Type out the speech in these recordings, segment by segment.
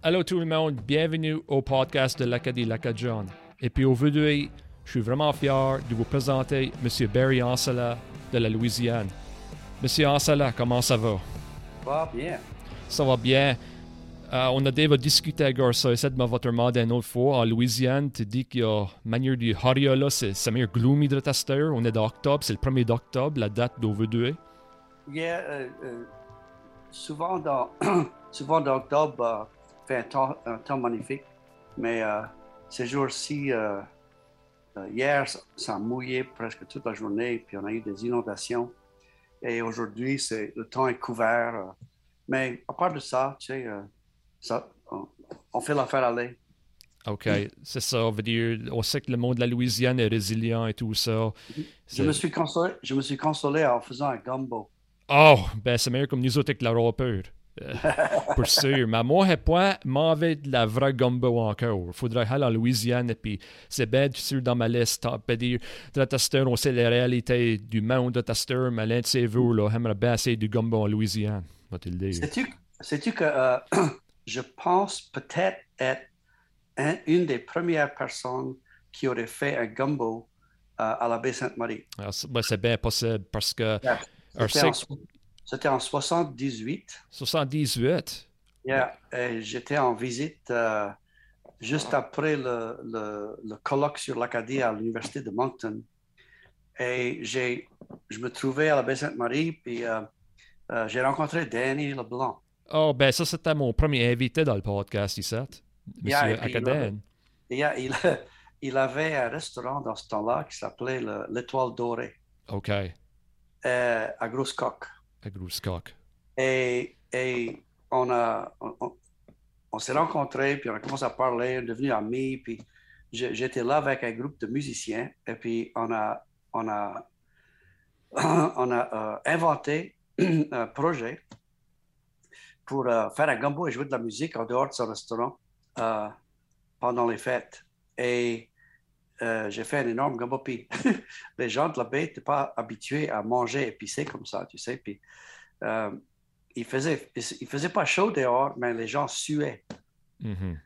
Allô tout le monde, bienvenue au podcast de l'Acadie Lacadjon. Et puis aujourd'hui, je suis vraiment fier de vous présenter M. Barry Ansela de la Louisiane. Monsieur Ansela, comment ça va? Ça va bien. Ça va bien. Euh, on a déjà discuté avec ça, essaie de votre demandé une autre fois. En Louisiane, tu dis qu'il y a manière du Hariola, c'est c'est meilleur gloomy de tester. On est d'octobre, c'est le 1er d'octobre, la date d'aujourd'hui. Yeah, euh, euh, souvent dans souvent d'octobre, euh, fait un temps, un temps magnifique, mais euh, ces jours-ci, euh, euh, hier, ça, a mouillé presque toute la journée, puis on a eu des inondations. Et aujourd'hui, c'est le temps est couvert. euh, mais à part de ça, tu sais, ça, on, on fait l'affaire aller. OK, c'est ça. Veut dire, on sait que le monde de la Louisiane est résilient et tout ça. Je me suis consolé, je me suis consolé en faisant un gumbo. Oh, ben c'est meilleur comme nous autres avec la peur. Euh, pour sûr. Mais moi, j'ai pas m'envie de la vraie gumbo encore. Faudrait aller en Louisiane et puis c'est bien sûr dans ma liste. Dire, de la testeur, on sait les réalités du monde de testeur, mais l'un de ces vous, là, aimerait bien essayer du gumbo en Louisiane. Sais-tu sais-tu que euh, je pense peut-être être un- une des premières personnes qui aurait fait un gumbo euh, à la baie Sainte-Marie. Alors, c'est ben, c'est bien possible parce que C'était en, so- c'était en 78. 78, Yeah, et J'étais en visite euh, juste après le, le- le colloque sur l'Acadie à l'Université de Moncton. Et je me trouvais à la baie Sainte-Marie, puis euh, euh, j'ai rencontré Danny Leblanc. oh ben ça c'était mon premier invité dans le podcast ici. Monsieur Yeah, euh, il, il avait un restaurant dans ce temps-là qui s'appelait le- l'Étoile Dorée OK, à Grosse-Coque. À Grouscock. Et, et on, a, on, s'est rencontrés, puis on a commencé à parler, on est devenus amis, puis j'étais là avec un groupe de musiciens, et puis on a, on a, on a euh, inventé un projet pour euh, faire un gumbo et jouer de la musique en dehors de ce restaurant euh, pendant les fêtes. Et euh, j'ai fait un énorme puis les gens de la baie n'étaient pas habitués à manger épicé comme ça, tu sais, puis euh, il faisait, il faisait pas chaud dehors, mais les gens suaient Mhm.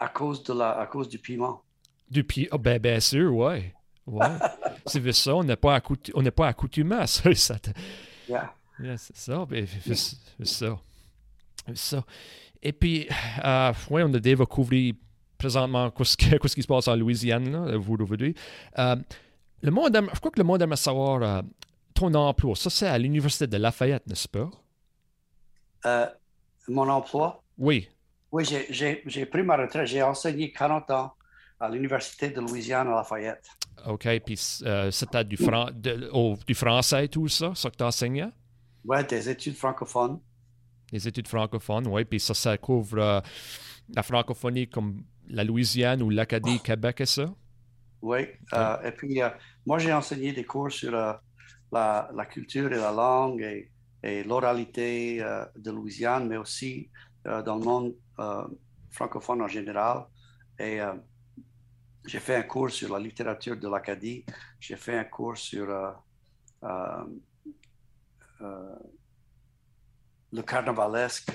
à cause, de la, à cause du piment. Du pied. Oh, ben, bien sûr, ouais. Ouais. c'est ça, on n'est pas, accoutu- on pas accoutumé à ça. ça te- Yeah. Yeah, c'est ça, ben, c'est ça. Ça. Et puis, euh, ouais, on a déjà couvert présentement qu'est-ce que- qu'est-ce qui se passe en Louisiane, là, vous aujourd'hui. Euh, le monde aime- je crois que le monde aimerait savoir euh, ton emploi. Ça, c'est à l'Université de Lafayette, n'est-ce pas? Euh, mon emploi, Oui. oui, j'ai- j'ai j'ai pris ma retraite. J'ai enseigné 40 ans à l'Université de Louisiane à Lafayette. OK. Puis, euh, c'était du, fran- de- au- du français et tout ça, ça que tu enseignais? Ouais, des études francophones. Les études francophones, oui. Puis ça, ça couvre euh, la francophonie comme la Louisiane ou l'Acadie, Québec et ça? Oui. Euh, et puis, euh, moi, j'ai enseigné des cours sur euh, la, la culture et la langue et, et l'oralité euh, de Louisiane, mais aussi dans le monde francophone en général. Et j'ai fait un cours sur la littérature de l'Acadie. J'ai fait un cours sur le carnavalesque,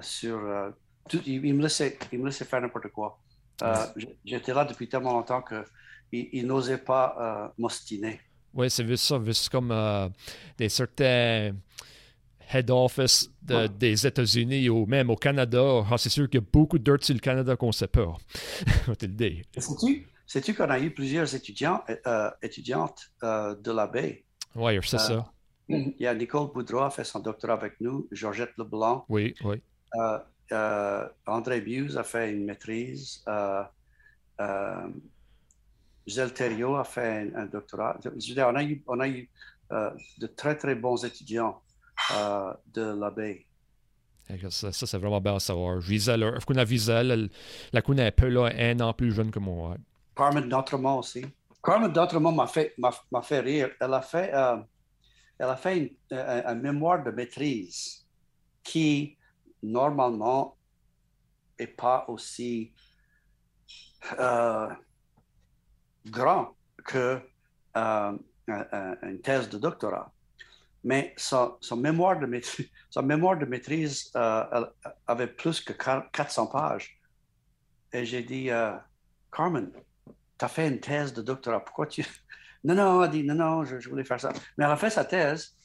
sur tout. Il, me laissait, il me laissait faire n'importe quoi. Euh, J'étais là depuis tellement longtemps que il, n'osait pas euh, m'ostiner. Oui, c'est vu ça, vu comme euh, des certains head office de- Ouais. des États-Unis ou même au Canada. Ah, c'est sûr qu'il y a beaucoup de dirt sur le Canada qu'on ne sait pas. Sais-tu qu'on a eu plusieurs étudiants, étudiantes de la baie? Oui, c'est ça. Il y a Nicole Boudreau a fait son doctorat avec nous, Georgette Leblanc, Oui, oui. Euh, euh, André Buse a fait une maîtrise, euh, euh, Thériault a fait un, un doctorat. Je veux dire, on a eu, on a eu euh, de très, très bons étudiants euh, de la baie. Fait que Ça, ça, c'est vraiment bien à savoir. Gisèle, je connais Gisèle, elle la connaît un peu, là, un an plus jeune que moi. Carmen D'Entremont aussi. Carmen D'Entremont m'a fait, m'a fait rire. Elle a fait, euh, elle a fait une- un, un mémoire de maîtrise qui, normalement, n'est pas aussi euh, grand que euh, un- un- une thèse de doctorat. mais son, son mémoire, de maîtrise, son mémoire de maîtrise euh, avait plus que 400 pages. Et j'ai dit, euh, Carmen, tu as fait une thèse de doctorat, pourquoi tu... Non, non, elle dit, non, non, je, voulais faire ça. Mais elle a fait sa thèse,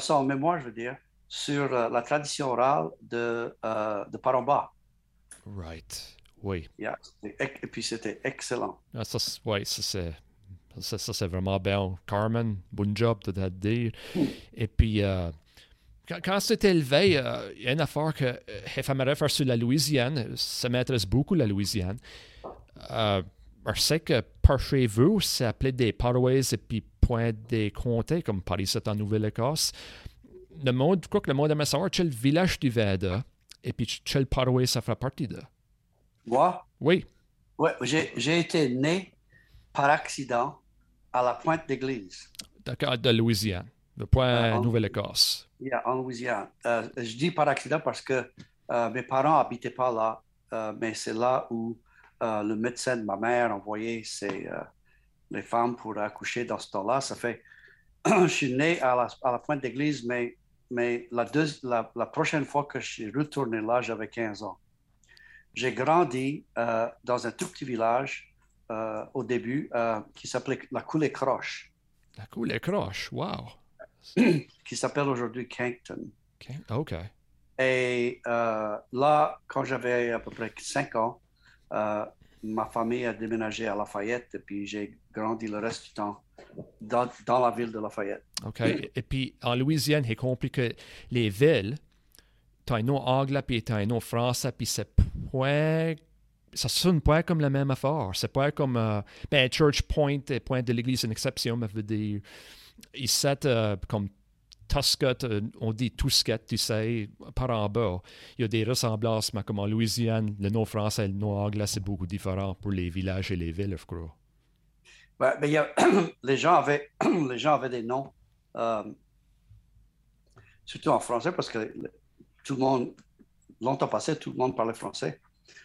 son mémoire, je veux dire, sur la tradition orale de, de Paramba. Right, oui. Et puis c'était excellent. Ah, ça, oui, ça c'est ça, c'est vraiment bien. Carmen, bon job de dire. Et puis, euh, quand, c'était élevé, euh, il y a une affaire que j'aimerais faire sur la Louisiane. Ça m'intéresse beaucoup, la Louisiane. Euh, je sais que par chez vous, c'est appelé des parois et puis point des comtés, comme Paris, c'est en Nouvelle-Écosse. Le monde, je crois que le monde aimerait savoir, c'est le village du Veda, et puis quel parois ça fera partie de. Moi? Oui. Oui, j'ai été né par accident à la pointe d'église. D'accord, de Louisiane, le point uh, Nouvelle-Écosse. Oui, en Louisiane. Euh, je dis par accident parce que euh, mes parents n'habitaient pas là, euh, mais c'est là où le médecin de ma mère envoyait ses, les femmes pour accoucher dans ce temps-là. Ça fait, je suis né à la, à la pointe d'église, mais, mais la, deux, la, la, prochaine fois que je suis retourné là, j'avais 15 ans. J'ai grandi dans un tout petit village euh, au début euh, qui s'appelait la Coulée Croche. La Coulée Croche, wow. qui s'appelle aujourd'hui Cankton. OK. Et euh, là, quand j'avais à peu près 5 ans, ma famille a déménagé à Lafayette et puis j'ai grandi le reste du temps dans, dans la ville de Lafayette. OK. Et puis en Louisiane, j'ai compris que les villes, tu as un nom anglais puis tu as un nom français, puis c'est point ça sonne pas comme la même affaire. C'est pas comme euh, ben, Church Point Point de l'Église, une exception, mais veut dire, ici, euh, comme Tuscot, euh, on dit Tuscat, tu sais, par en bas. Il y a des ressemblances, mais comme en Louisiane, le nom français et le nom anglais, c'est beaucoup différent pour les villages et les villes, je crois. Ben, ben, y a, les, gens avaient, les gens avaient des noms, surtout en français, parce que tout le monde, longtemps passé, tout le monde parlait français.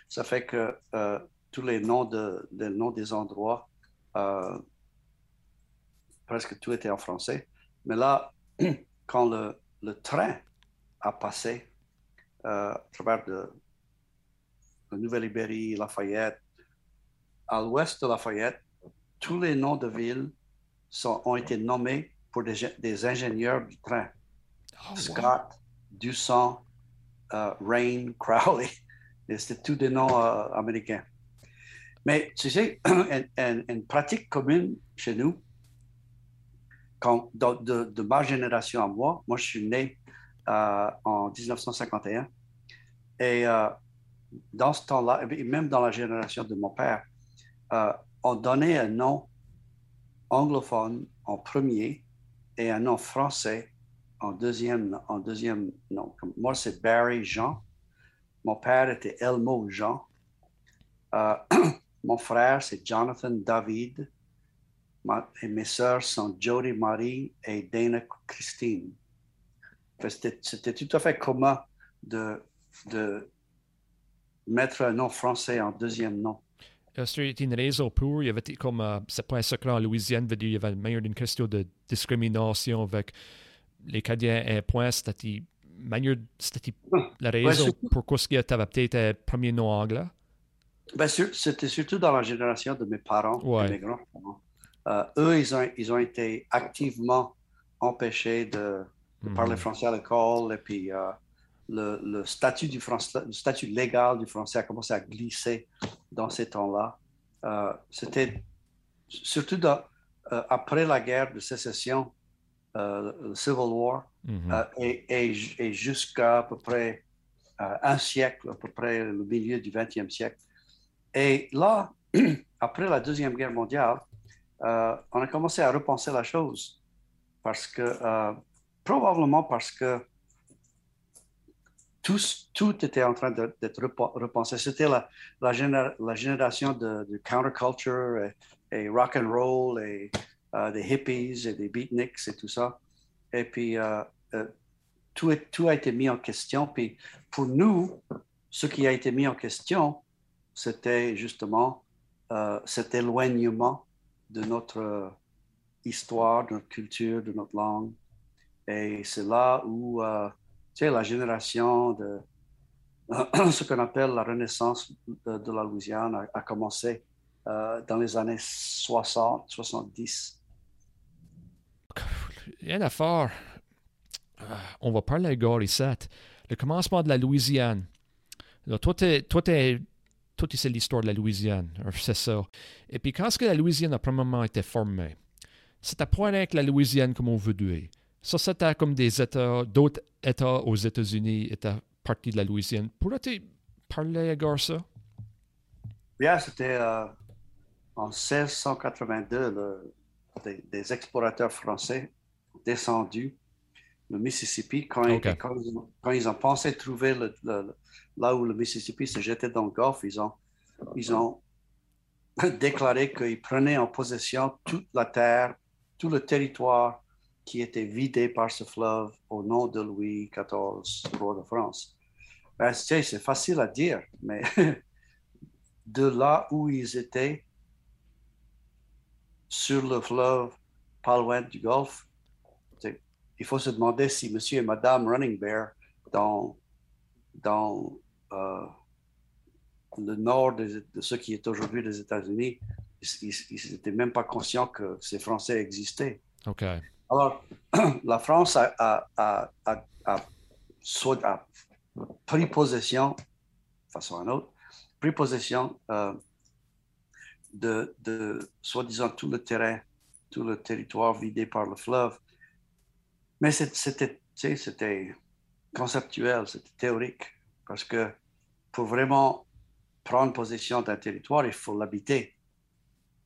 Ça fait que euh, tous les noms, de, noms des endroits, euh, presque tout était en français. Mais là, quand le, train a passé euh, à travers de, Nouvelle-Ibérie, Lafayette, à l'ouest de Lafayette, tous les noms de villes sont, ont été nommés pour des, ingénieurs du train. Oh, Scott, Dusson, Rain, Crowley. C'était tous des noms euh, américains. Mais tu sais, une, pratique commune chez nous, quand, de, ma génération à moi, moi je suis né euh, en 1951, et euh, dans ce temps-là, et même dans la génération de mon père, on donnait un nom anglophone en premier et un nom français en deuxième, en deuxième nom. Moi, c'est Barry Jean. Mon père était Elmo Jean. Euh, mon frère, c'est Jonathan David. et mes sœurs sont Jody Marie et Dana Christine. C'était tout à fait commun de, de mettre un nom français en deuxième nom. Est-ce qu'il y a une raison pour, il y avait comme, euh, c'est pas un secret en Louisiane, il y avait une question de discrimination avec les Canadiens et point, c'était c'était la raison pourquoi tu avais peut-être un premier nom anglais? Ben, c'était surtout dans la génération de mes parents et mes grands-parents. Euh, eux, ils ont, ils ont été activement empêchés de, parler mhm. français à l'école et puis euh, le, le, statut du français, le statut légal du français a commencé à glisser dans ces temps-là. Euh, c'était surtout après la guerre de sécession, le Civil War, Mm-hmm. Euh, et, jusqu'à à peu près euh, un siècle, à peu près le milieu du 20e siècle. Et là, après la Deuxième Guerre mondiale, euh, on a commencé à repenser la chose. Parce que, probablement parce que tout, était en train d'être repensé. C'était la, génération de, counterculture et, et, rock and roll et des hippies et des beatniks et tout ça. Et puis, euh, tout, tout, a été mis en question. Puis pour nous, ce qui a été mis en question, c'était justement euh, cet éloignement de notre histoire, de notre culture, de notre langue. Et c'est là où, euh, sais, la génération de ce qu'on appelle la renaissance de, la Louisiane a, commencé euh, dans les années 60, 70. Il y a une affaire. Euh, on va parler à Gary. Le commencement de la Louisiane. Là, toi, toi, c'est l'histoire de la Louisiane. C'est ça. Et puis, quand est-ce que la Louisiane a premièrement été formée? C'était pas avec la Louisiane comme on veut dire. Ça, c'était comme des États, d'autres États aux États-Unis étaient partie de la Louisiane. Pourrais-tu parler à Garça? Bien, c'était euh, en 1682, des, explorateurs français descendus le Mississippi quand, ils, ont pensé trouver le, là où le Mississippi se jetait dans le Golfe, ils ont, ils ont déclaré qu'ils prenaient en possession toute la terre, tout le territoire qui était vidé par ce fleuve au nom de Louis XIV, roi de France. Ben, c'est facile à dire, mais de là où ils étaient, sur le fleuve, pas loin du Golfe, il faut se demander si monsieur et madame Running Bear, dans, dans euh, le nord de, ce qui est aujourd'hui les États-Unis, ils n'étaient même pas conscients que ces Français existaient. OK. Alors, la France a, a, a, a, pris possession, de façon à autre, pris possession euh, de, de soi-disant tout le terrain, tout le territoire vidé par le fleuve. Mais c'était, c'était conceptuel, c'était théorique, parce que pour vraiment prendre possession d'un territoire, il faut l'habiter.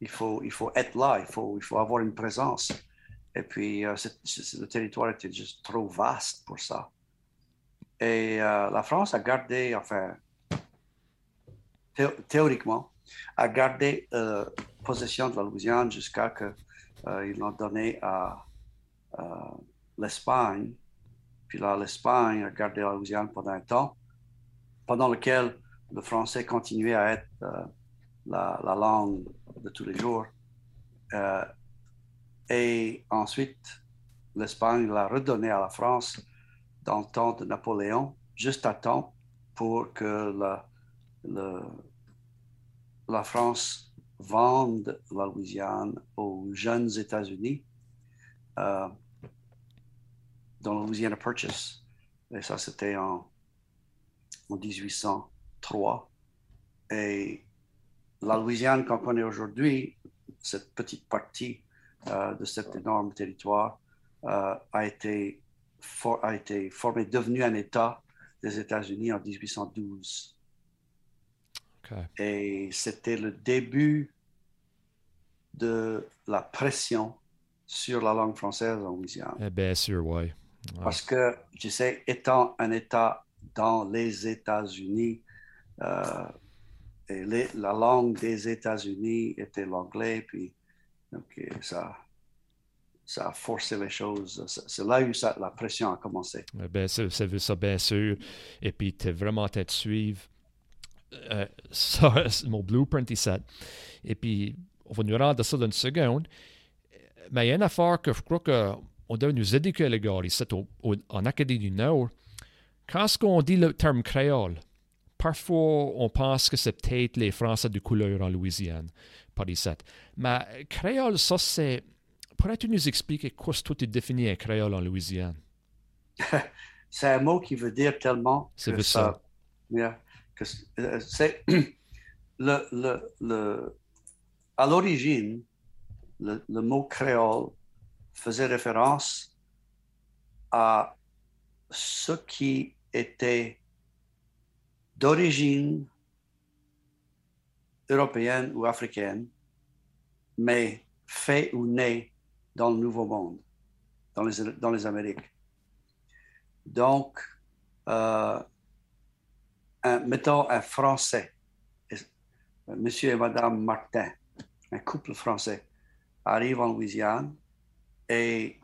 Il faut, il faut être là, il faut, il faut avoir une présence. Et puis, euh, le territoire était juste trop vaste pour ça. Et euh, la France a gardé, enfin, théoriquement, a gardé euh, possession de la Louisiane jusqu'à ce qu'ils l'ont donné à l'Espagne. Puis là, l'Espagne a gardé la Louisiane pendant un temps, pendant lequel le français continuait à être euh, la, langue de tous les jours. Et ensuite, l'Espagne l'a redonné à la France dans le temps de Napoléon, juste à temps pour que la, la France vende la Louisiane aux jeunes États-Unis euh, dans la Louisiana Purchase. Et ça, c'était en, en 1803. Et la Louisiane qu'on connaît aujourd'hui, cette petite partie de cet énorme territoire, euh, a été a été formé, devenu un État des États-Unis en 1812. Et c'était le début de la pression sur la langue française en Louisiane. Eh bien sûr, oui. Parce que, tu sais, étant un État dans les États-Unis, euh, la langue des États-Unis était l'anglais, puis donc, ça, ça a forcé les choses. C'est là où ça, la pression a commencé. Eh ben, c'est ça, bien sûr. Et puis, tu es vraiment tête de suivre. Euh, ça, mon blueprint ici. Et puis, on va nous rendre ça dans une seconde. Mais il y a une affaire que je crois qu'on doit nous éduquer, les gars, ici, en Acadie du Nord. Quand on dit le terme créole, parfois on pense que c'est peut-être les Français de couleur en Louisiane, par. Mais créole, ça, c'est Pourrais-tu nous expliquer quoi toi tu définis un créole en Louisiane? c'est un mot qui veut dire tellement. C'est ça. Euh, c'est le, le, le, à l'origine, le, le, mot créole faisait référence à ce qui était d'origine européenne ou africaine, mais fait ou né dans le Nouveau Monde, dans les, Amériques. Donc, euh, mettons un Français, Monsieur et Madame Martin, un couple français, arrive en Louisiane et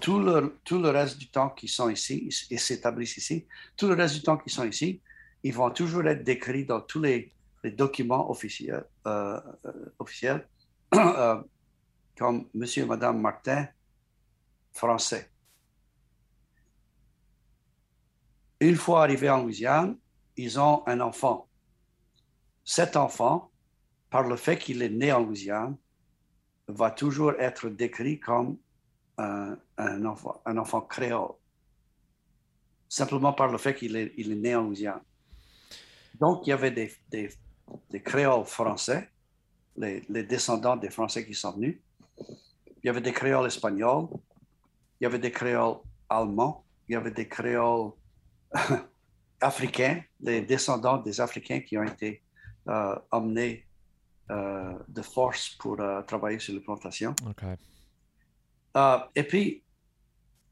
tout le, tout le reste du temps qu'ils sont ici, ils s'établissent ici, tout le reste du temps qu'ils sont ici, ils vont toujours être décrits dans tous les, documents officiels, euh, euh, officiels comme Monsieur et Madame Martin, français. une fois arrivés en Louisiane, ils ont un enfant. Cet enfant, par le fait qu'il est né en Louisiane, va toujours être décrit comme un, enfant, créole, simplement par le fait qu'il est, né en Louisiane. Donc, il y avait des, créoles français, les, les, descendants des Français qui sont venus. Il y avait des créoles espagnols, il y avait des créoles allemands, il y avait des créoles africains, les descendants des Africains qui ont été euh, emmenés euh, de force pour euh, travailler sur les plantations. et puis,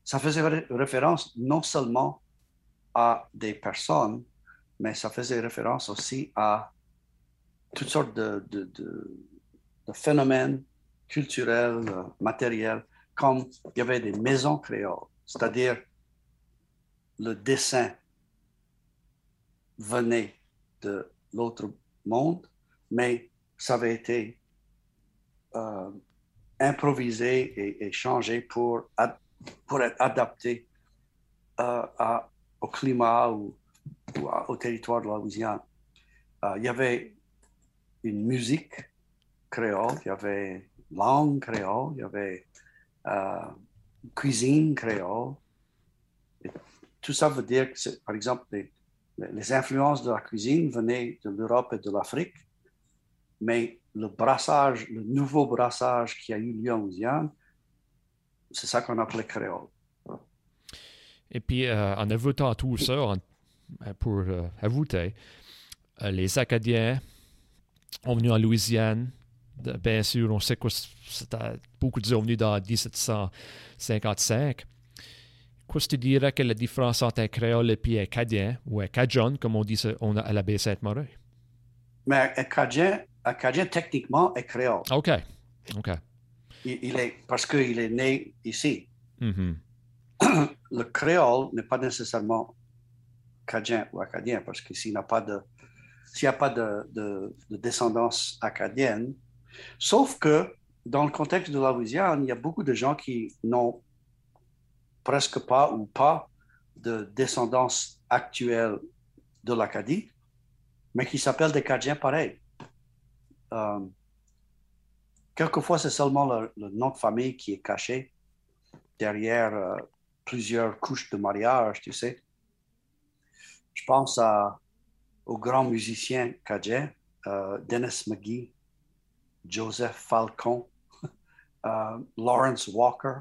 ça faisait référence non seulement à des personnes, mais ça faisait référence aussi à toutes sortes de, phénomènes culturels, matériels, comme il y avait des maisons créoles, c'est-à-dire le dessin venait de l'autre monde, mais ça avait été euh, improvisé et, changé pour, pour être adapté euh, au climat ou, au territoire de la Louisiane. Euh, il y avait une musique créole, il y avait langue créole, il y avait cuisine créole. tout ça veut dire que, par exemple, les influences de la cuisine venaient de l'Europe et de l'Afrique mais le brassage, le nouveau brassage qui a eu lieu en Louisiane, c'est ça qu'on appelait créole. Et puis, euh, en ajoutant tout ça, euh, pour euh, ajouter, les Acadiens ont venu en Louisiane. bien sûr, on sait que beaucoup de venus dans 1755. Qu'est-ce que tu dirais que la différence entre un créole et un acadien, ou un cajun, comme on dit on a à la baie Sainte-Marie? Mais un cajun, acadien techniquement est créole. OK. OK. Il, est, parce qu'il est né ici. Mm-hmm. Le créole n'est pas nécessairement acadien ou acadien, parce que s'il n'y a pas de, s'il a pas de, de, descendance acadienne, sauf que dans le contexte de la Louisiane, il y a beaucoup de gens qui n'ont presque pas ou pas de descendance actuelle de l'Acadie, mais qui s'appellent des Cadiens pareils. Euh, quelquefois, c'est seulement le, nom de famille qui est caché derrière euh, plusieurs couches de mariage, tu sais. Je pense à, aux grands musiciens cadiens, euh, Dennis McGee, Joseph Falcon, Lawrence Walker.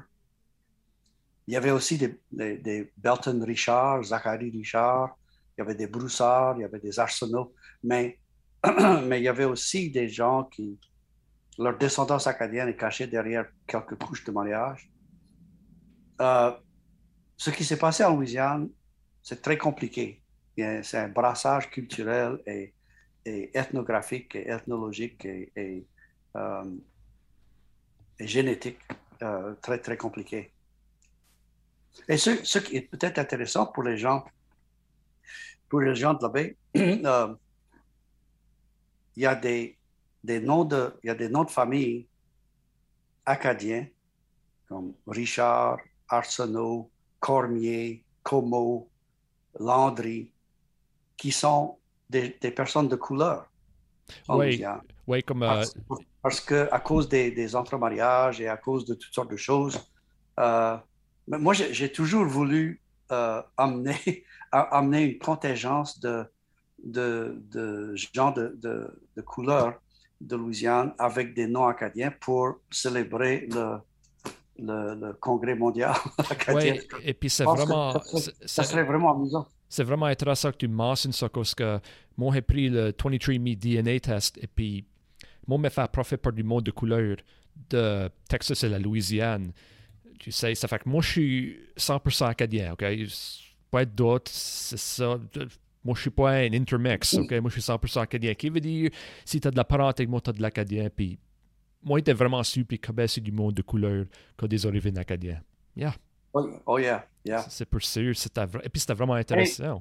Il y avait aussi des, des, Belton Richard, Zachary Richard, il y avait des Broussards, il y avait des Arsenault, mais mais il y avait aussi des gens qui, leur descendance acadienne est cachée derrière quelques couches de mariage. Euh, ce qui s'est passé en Louisiane, c'est très compliqué. C'est un brassage culturel et, ethnographique et ethnologique et, euh, génétique euh, très, très compliqué. Et ce, ce qui est peut-être intéressant pour les gens, pour les gens de la baie, il y a des, des noms de, il y a des noms de famille acadiens comme Richard, Arsenault, Cormier, Como, Landry, qui sont des, des personnes de couleur. Oui, oui, comme. Euh, parce, que à cause des, des entremariages et à cause de toutes sortes de choses, euh, moi j'ai toujours voulu euh, amener, amener une contingence de, de, de gens de, de, couleur de Louisiane avec des noms acadiens pour célébrer le, le, congrès mondial acadien. Oui, et puis c'est vraiment... Ça, serait vraiment amusant. C'est vraiment intéressant que tu mentionnes ça parce que moi j'ai pris le 23andMe DNA test et puis moi me fait profiter par du monde de couleur de Texas et la Louisiane. Tu sais, ça fait que moi je suis 100% acadien, ok? Pas d'autres, c'est ça moi, je suis pas un intermix, OK? Moi, je suis 100% acadien. Qui veut dire, si tu as de la parenté, moi, tu as de l'acadien. Puis, moi, j'étais vraiment sûr, puis c'est du monde de couleur que des origines acadiennes. Yeah. Oh, yeah, yeah. C'est pour sûr. Et puis, c'était vraiment intéressant.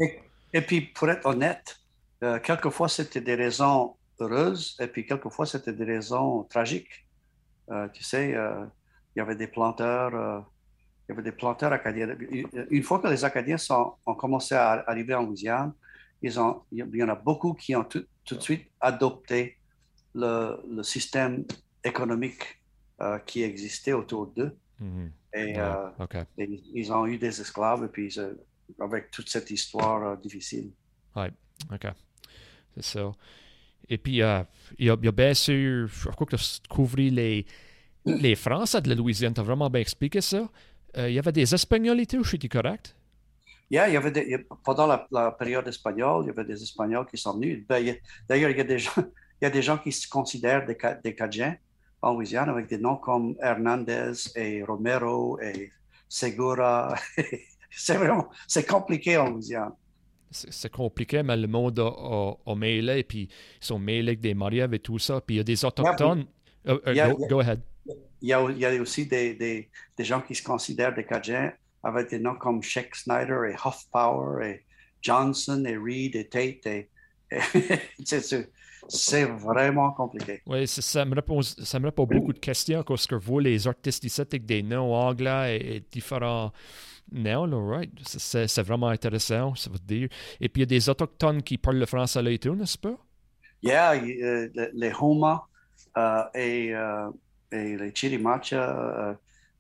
Et, puis, pour être honnête, euh, quelquefois, c'était des raisons heureuses, et puis quelquefois, c'était des raisons tragiques. Euh, tu sais, euh, il y avait des planteurs il y avait des planteurs acadiens. Une fois que les Acadiens sont, ont commencé à arriver en Louisiane, ils ont, il y en a beaucoup qui ont tout, tout de suite adopté le, le système économique euh, qui existait autour d'eux. Mhm. Et, euh, et ils ont eu des esclaves, puis euh, avec toute cette histoire euh, difficile. OK. C'est ça. Et puis, il, y a, il a bien sûr, je crois que tu as couvert les, les Français de la Louisiane. Tu as vraiment bien expliqué ça. Il y avait des tout, je suis correct? Yeah, il y avait des- pendant la, la période espagnole, il y avait des Espagnols qui sont venus. Ben, D'ailleurs, il y a des gens, il y a des gens qui se considèrent des, des Cajuns en Louisiane avec des noms comme Hernandez et Romero et Segura. c'est vraiment, c'est compliqué en Louisiane. C'est compliqué, mais le monde a, a, a mêlé, puis ils sont mêlés avec des mariages et tout ça. Puis il y a des Autochtones. Euh, euh, Yeah, go, yeah. go ahead. Il y a, il y a aussi des, des, des gens qui se considèrent des Cajuns avec des noms comme Sheik Snyder et Huff Power et Johnson et Reed et Tate. Et, et c'est- c'est vraiment compliqué. Oui, ça me répond, ça me répond beaucoup de questions parce que vous, les artistes ici, avec des noms anglais et, et différents noms, là, right? C'est- vraiment intéressant, ça veut dire. Et puis il y a des Autochtones qui parlent le français là et tout, n'est-ce pas? Yeah, euh, le- les Homa euh, et, euh, et les Chirimacha,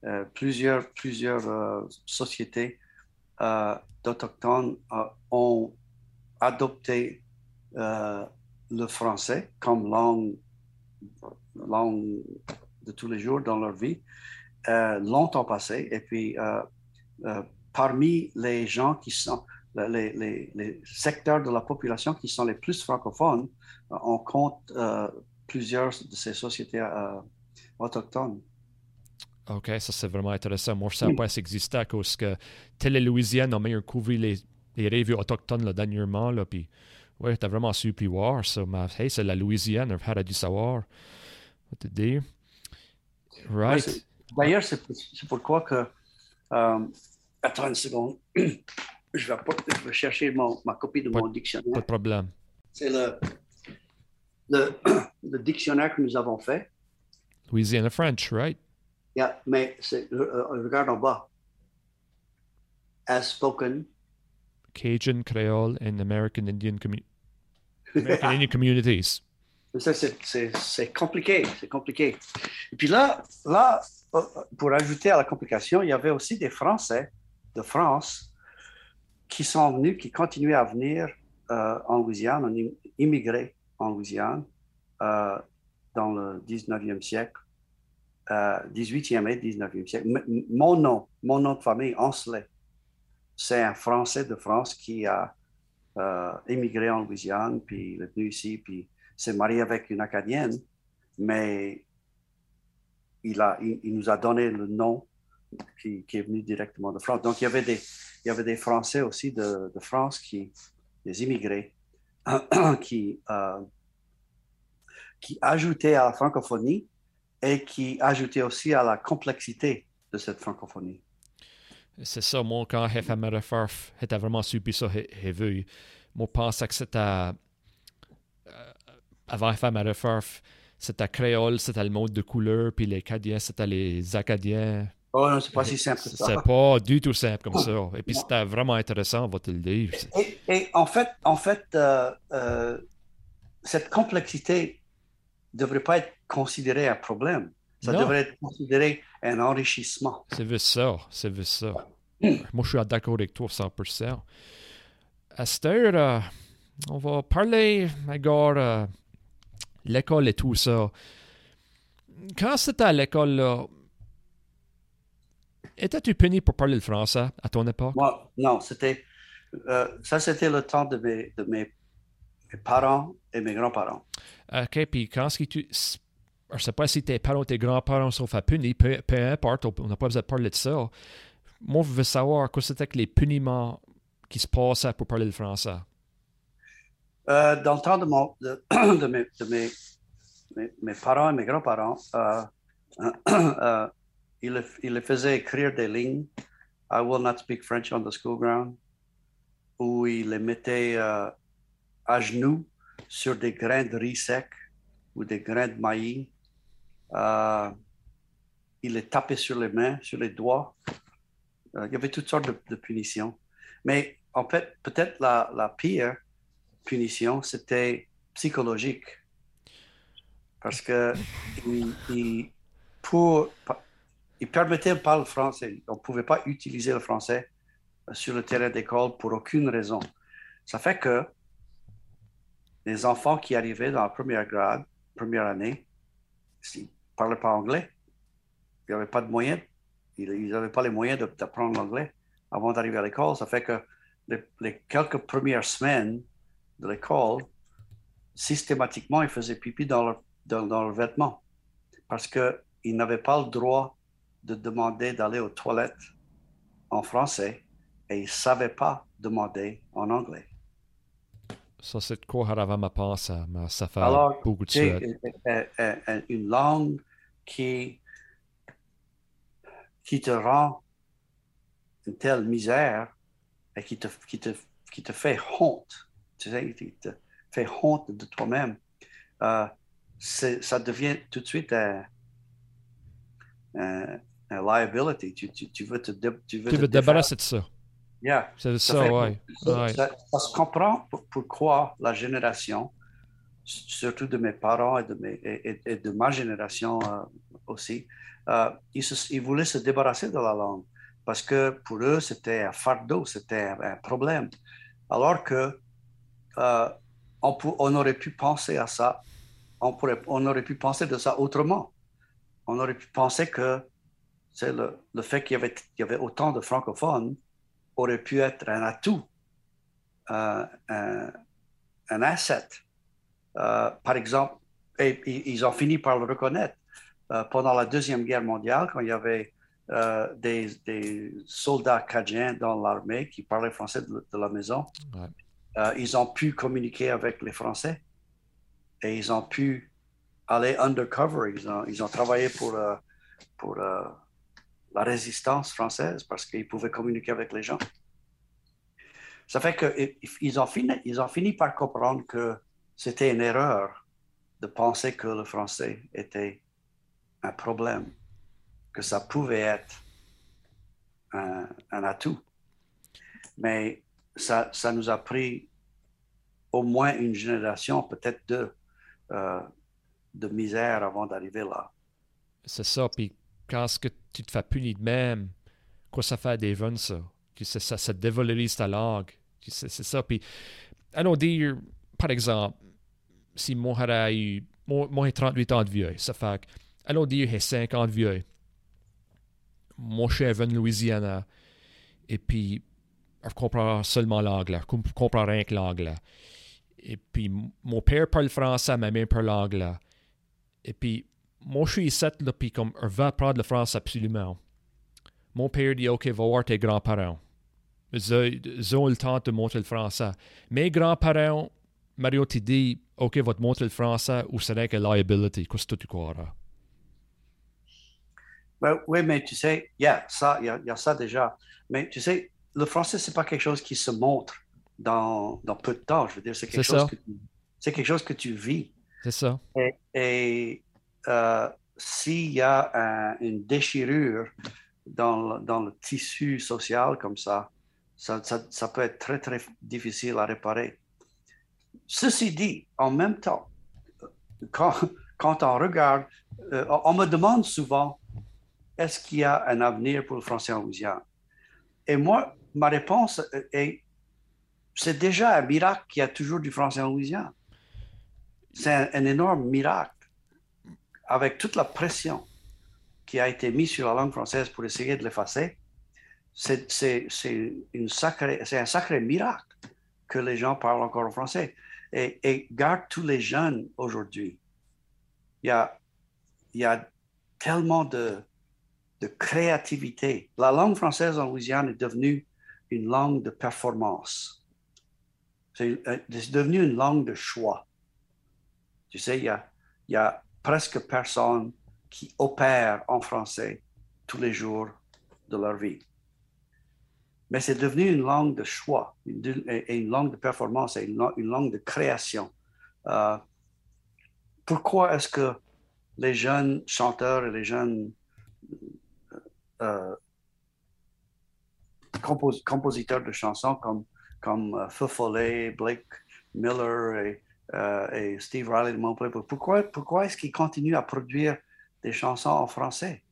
euh, plusieurs, plusieurs sociétés d'Autochtones ont adopté le français comme langue, langue de tous les jours dans leur vie, euh, longtemps passé. Et puis, euh, euh, parmi les gens qui sont, les, les- les secteurs de la population qui sont les plus francophones, on compte plusieurs de ces sociétés autochtones. OK, ça c'est vraiment intéressant. Moi, je ne savais pas ça existait à cause que Télé Louisiane a meilleur couvert les, les revues autochtones là, dernièrement. Là, puis, ouais, t'as vraiment su puis voir ça. Mais, hey, c'est la Louisiane, a dû savoir. What dire. Ouais, Right. D'ailleurs, c'est pourquoi que... euh, attends une seconde. je, vais, pas- je vais chercher mon- ma copie de Pas- mon Pas dictionnaire. de problème. C'est le, le, le dictionnaire que nous avons fait. Louisiana French, right? Yeah, mais c'est- euh, euh, regarde en bas. As spoken. Cajun, Creole, and American Indian, commu- American Indian communities. Ça, c'est- compliqué, c'est compliqué. Et puis là, là, euh, pour ajouter à la complication, il y avait aussi des Français de France qui sont venus, qui continuaient à venir euh, en Louisiane, im- immigré en Louisiane euh, dans le 19e siècle, euh, 18e et 19e siècle. M- mon nom, mon nom de famille, Ancelet, c'est un Français de France qui a euh, immigré en Louisiane, puis il est venu ici, puis s'est marié avec une Acadienne, mais il, a, il, nous a donné le nom qui, est venu directement de France. Donc, il y avait des, il y avait des Français aussi de, de France, qui, des immigrés, qui, euh, qui ajoutaient à la francophonie et qui ajoutaient aussi à la complexité de cette francophonie. C'est ça, moi, quand j'ai fait j'ai vraiment subi ça, j'ai vu. Moi, je pensais que c'était. euh, avant de faire c'était créole, c'était le monde de couleur, puis les Acadiens, c'était les Acadiens. Oh non, c'est pas si simple que ça. C'est pas du tout simple comme ça. Et puis c'était vraiment intéressant, on va te le dire. Et, et en fait, en fait euh, euh, cette complexité ne devrait pas être considérée un problème. Ça Non. devrait être considéré un enrichissement. C'est vu ça, c'est vu ça. Moi, je suis d'accord avec toi 100%. À cette heure, euh, on va parler, encore, euh, l'école et tout ça. Quand c'était à l'école, là, étais-tu puni pour parler le français à ton époque? Moi, non, c'était euh, ça, c'était le temps de mes, de mes, mes parents et mes grands-parents. OK, puis quand est-ce que tu... Je sais pas si tes parents tes grands-parents sont fait punir, peu, peu importe, on n'a pas besoin de parler de ça. Moi, je veux savoir quoi c'était que les puniments qui se passaient pour parler le français? Euh, dans le temps de, mes, parents et mes grands-parents, euh, euh, ils, le- ils les faisaient écrire des lignes I will not speak French on the school ground, où ils les mettaient euh, à genoux sur des grains de riz sec ou des grains de maïs. Euh, ils les tapaient sur les mains, sur les doigts, Euh, il y avait toutes sortes de, punitions. Mais en fait, peut-être la, pire punition, c'était psychologique. Parce que il, il permettait de parler français. On ne pouvait pas utiliser le français sur le terrain d'école pour aucune raison. Ça fait que les enfants qui arrivaient dans la première grade, première année, parlaient pas anglais, il n'y avait pas de moyens, ils n'avaient pas les moyens d'apprendre l'anglais avant d'arriver à l'école. Ça fait que les, quelques premières semaines de l'école, systématiquement, ils faisaient pipi dans leur, dans, dans vêtement parce qu'ils n'avaient pas le droit de demander d'aller aux toilettes en français et ils ne savaient pas demander en anglais. Ça, c'est quoi pense, ça fait Alors, beaucoup de choses. Une langue qui, qui te rend une telle misère et qui te, qui te, qui te fait honte, tu sais, qui te fait honte de toi-même, euh, ça devient tout de suite un, un, liability. Tu, tu, tu, veux te, tu veux, te débarrasser de ça. Yeah. C'est ça, oui. Ça, se comprend pourquoi la génération, surtout de mes parents et de, mes, et, de ma génération euh, aussi, euh, ils, voulaient se débarrasser de la langue parce que pour eux, c'était un fardeau, c'était un, problème. Alors que euh, on, on, aurait pu penser à ça, on, pourrait, on aurait pu penser de ça autrement. On aurait pu penser que c'est le, le, fait qu'il y avait, y avait autant de francophones aurait pu être un atout, un, asset. Euh, par exemple, et, ils ont fini par le reconnaître. Euh, pendant la Deuxième Guerre mondiale, quand il y avait des, soldats cadiens dans l'armée qui parlaient français de, la maison, ils ont pu communiquer avec les Français et ils ont pu aller undercover. Ils ont, ils ont travaillé pour, pour la résistance française parce qu'ils pouvaient communiquer avec les gens. Ça fait qu'ils ont fini, ils ont fini par comprendre que c'était une erreur de penser que le français était un problème, que ça pouvait être un, atout. Mais ça, ça, nous a pris au moins une génération, peut-être deux, euh, de misère avant d'arriver là. C'est ça. Puis quand ce que tu te fais punir de même, quoi ça fait à des? Ça, ça, ça dévalorise ta langue. C'est ça. Puis, allons dire, par exemple, si moi j'ai eu, moi, j'ai 38 ans de vieux, ça fait allons dire, j'ai 5 ans de vieux. Moi, je suis venu Louisiana, et puis, je comprends seulement l'anglais, je comprends rien que l'anglais. Et puis, mon père parle français, ma mère parle l'anglais. Et puis, moi, je suis ici, là, puis comme, je veux apprendre le français absolument. Mon père dit, OK, va voir tes grands-parents. Ils ont le temps de montrer le français. Mes grands-parents, Mario t'a dit, OK, va te montrer le français ou c'est que liability? Qu'est-ce que tu crois? Ben, oui, mais tu sais, il y a ça, il y, a ça déjà. Mais tu sais, le français, c'est pas quelque chose qui se montre dans, dans peu de temps. Je veux dire, c'est quelque, chose que tu, c'est quelque chose que tu vis. C'est ça. Et, euh, s'il y a une déchirure dans le, dans le tissu social comme ça, ça, ça, peut être très, très difficile à réparer. Ceci dit, en même temps, quand, on regarde, euh, on me demande souvent, est-ce qu'il y a un avenir pour le français en Louisiane? Et moi, ma réponse est, c'est déjà un miracle qu'il y a toujours du français en Louisiane. C'est un, énorme miracle. Avec toute la pression qui a été mise sur la langue française pour essayer de l'effacer, c'est un sacré miracle que les gens parlent encore en français. Et, et garde tous les jeunes aujourd'hui. Il y a, y a tellement de, de créativité. La langue française en Louisiane est devenue une langue de performance. C'est devenu une langue de choix. Tu sais, il y a, il y a presque personne qui opère en français tous les jours de leur vie mais c'est devenu une langue de choix, une, une langue de performance et une, langue de création. Euh, pourquoi est-ce que les jeunes chanteurs et les jeunes euh, compos- compositeurs de chansons comme, comme euh, Feu Follet, Blake Miller et, euh, Steve Riley de Montpellier. Pourquoi, pourquoi est-ce qu'ils continuent à produire des chansons en français?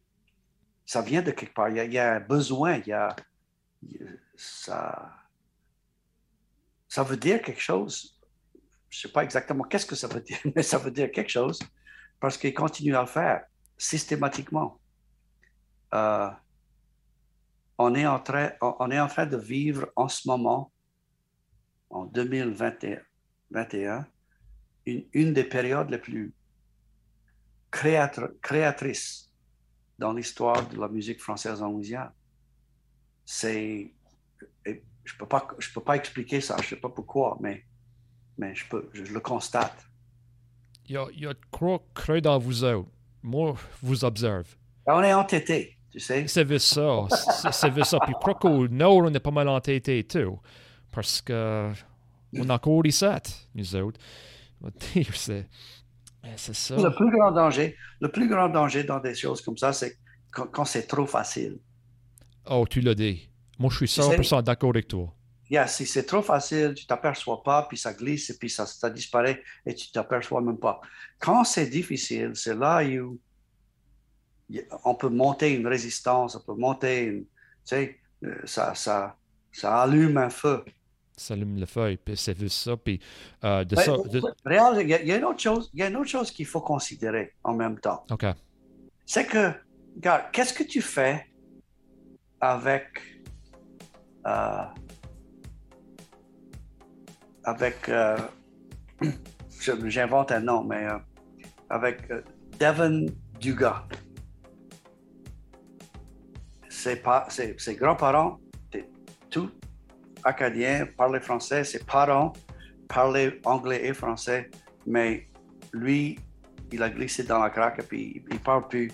Ça vient de quelque part. Il y a, il y a un besoin. Il y a- ça, ça veut dire quelque chose. Je ne sais pas exactement qu'est-ce que ça veut dire, mais ça veut dire quelque chose parce qu'ils continuent à le faire systématiquement. Euh, on, est en train, on, est en train de vivre en ce moment, en 2021, 21, une, une des périodes les plus créatri- créatrices dans l'histoire de la musique française en Louisiane. C'est. Je ne peux, pas- je peux pas expliquer ça, je ne sais pas pourquoi, mais, mais je, peux, je le constate. Il y a, il y a de quoi creux dans vous autres. Moi, vous observe. On est entêté, tu sais. C'est vu ça. C'est vu ça. Puis je crois qu'au nord, on est pas mal entêté tout. Parce que on a encore des sets, nous autres. C'est c'est ça. Le plus grand danger, le plus grand danger dans des choses comme ça, c'est quand, quand c'est trop facile. Oh, tu l'as dit. Moi, je suis 100% d'accord avec toi. Yeah, si c'est trop facile, tu t'aperçois pas, puis ça glisse, et puis ça, ça disparaît, et tu t'aperçois même pas. Quand c'est difficile, c'est là où on peut monter une résistance, on peut monter une, tu sais, euh, ça, ça, ça allume un feu. Ça allume le feu, puis c'est vu ça. Puis euh, de Ben, ça. de- Réal, il y, a- il y a une autre chose, il y a une autre chose qu'il faut considérer en même temps. OK. c'est que, regarde, qu'est-ce que tu fais avec, euh, avec, euh, j'invente un nom, mais euh, avec Devin Dugas. Ses, ses, ses grands-parents étaient tous acadiens, parlaient français, ses parents parlaient anglais et français, mais lui, il a glissé dans la craque et puis il parle plus,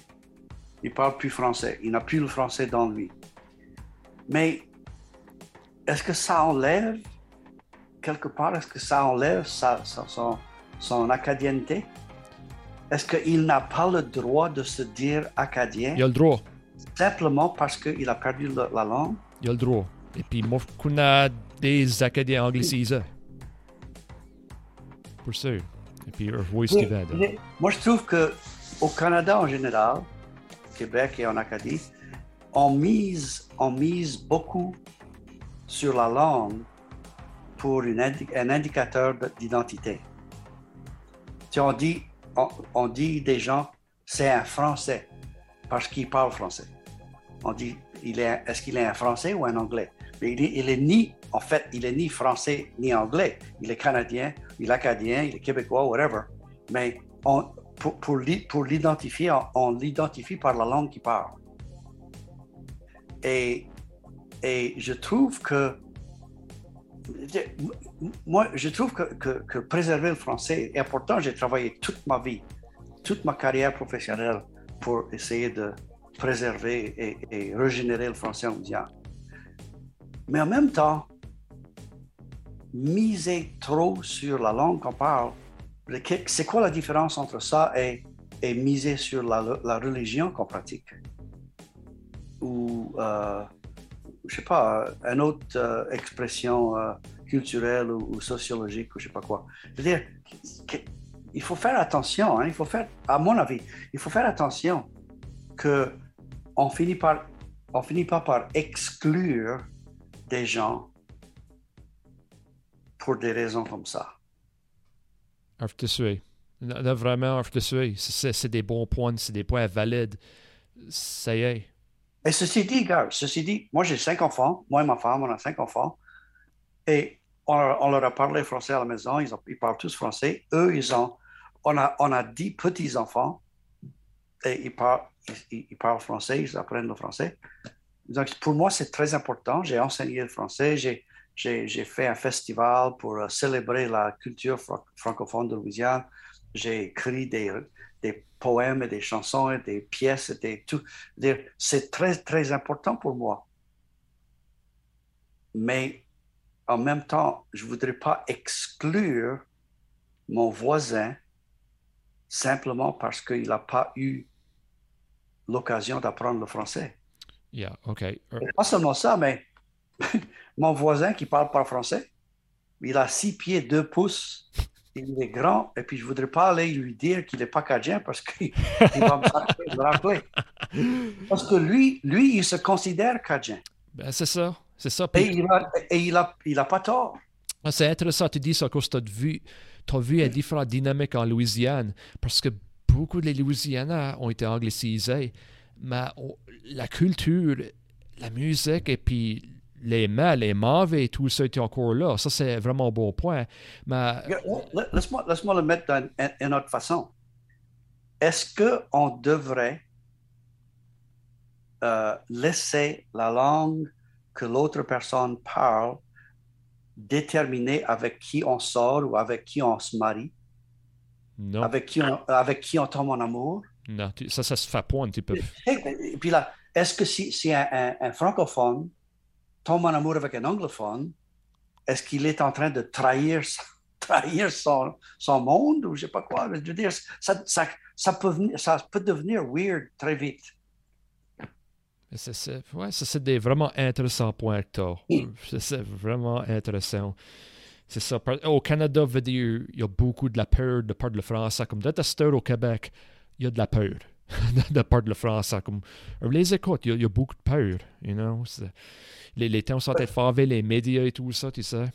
il parle plus français. Il n'a plus le français dans lui. Mais est-ce que ça enlève quelque part, est-ce que ça enlève sa, sa- son, son acadienneté? Est-ce qu'il n'a pas le droit de se dire acadien? Il a le droit. simplement parce qu'il a perdu le- la langue? Il a le droit. Et puis, moi, qu'on a des Acadiens anglicisés. Pour sûr. Et puis, vois ce. Mais Moi, je trouve que au Canada en général, Québec et en Acadie, on mise, on mise beaucoup sur la langue pour un indicateur de- d'identité. On dit, on, dit des gens, c'est un Français parce qu'il parle français. On dit, il est, est-ce qu'il est un Français ou un Anglais? Mais il est, ni, en fait, il est ni Français ni Anglais. Il est Canadien, il est Acadien, il est Québécois, whatever. Mais pour l'identifier, on, on l'identifie par la langue qu'il parle. Et, je trouve que moi, je trouve que, préserver le français est important. J'ai travaillé toute ma vie, toute ma carrière professionnelle pour essayer de préserver et, régénérer le français en Louisiane. Mais en même temps, miser trop sur la langue qu'on parle, c'est quoi la différence entre ça et, miser sur la religion qu'on pratique? Ou, euh, je sais pas, une autre euh, expression euh, culturelle ou, sociologique ou je sais pas quoi. Je veux dire, que- il faut faire attention, hein, il faut faire, à mon avis, il faut faire attention que on finit par, on finit pas par exclure des gens pour des raisons comme ça. Là, vraiment, c'est des bons points, c'est des points valides. Ça y est. Et ceci dit, gars, ceci dit, moi j'ai cinq enfants, moi et ma femme, on a cinq enfants, et on, leur a parlé français à la maison, ils, parlent tous français. Eux, ils ont, on a, on a dix petits-enfants, et ils parlent, français, ils apprennent le français. Donc, pour moi, c'est très important. J'ai enseigné le français, j'ai, fait un festival pour euh, célébrer la culture fran- francophone de Louisiane. J'ai écrit des poèmes et des chansons et des pièces et des tout. C'est très, très important pour moi. Mais en même temps, je ne voudrais pas exclure mon voisin simplement parce qu'il n'a pas eu l'occasion d'apprendre le français. Yeah, OK. Euh, Et pas seulement ça, mais mon voisin qui parle pas français, il a six pieds, deux pouces, il est grand, et puis je voudrais pas aller lui dire qu'il n'est pas cadien parce qu'il va me rappeler. Parce que lui, lui, il se considère cadien. Ben, c'est ça. C'est ça. Et, il a, et il, a, il a pas tort. Ah, c'est intéressant, tu dis ça, parce que tu as vu, as vu une différente dynamique en Louisiane, parce que beaucoup de Louisianais ont été anglicisés, mais la culture, la musique et puis les mains, les mauvais tout ça est encore là. Ça, c'est vraiment un bon point. Mais... Laisse-moi laisse le mettre d'une autre façon. Est-ce qu'on devrait euh, laisser la langue que l'autre personne parle déterminer avec qui on sort ou avec qui on se marie? Non. Avec qui on, avec qui on tombe en amour? Non, ça, ça se fait pas un petit peu. Et puis là, est-ce que si, si un, un francophone tombe en amour avec un anglophone, est-ce qu'il est en train de trahir, trahir son, son monde ou je sais pas quoi? Je veux dire, ça, ça, ça, peut, ça peut devenir weird très vite. C'est ouais, c'est des vraiment intéressants points que C'est vraiment intéressant. C'est ça. Au Canada, il y a beaucoup de la peur de part de la France. Comme de au Québec, il y a de la peur de part de la France. Comme, les écoutes, il y, a, beaucoup de peur. You know? les, les temps sont favés, les médias et tout ça, tu sais.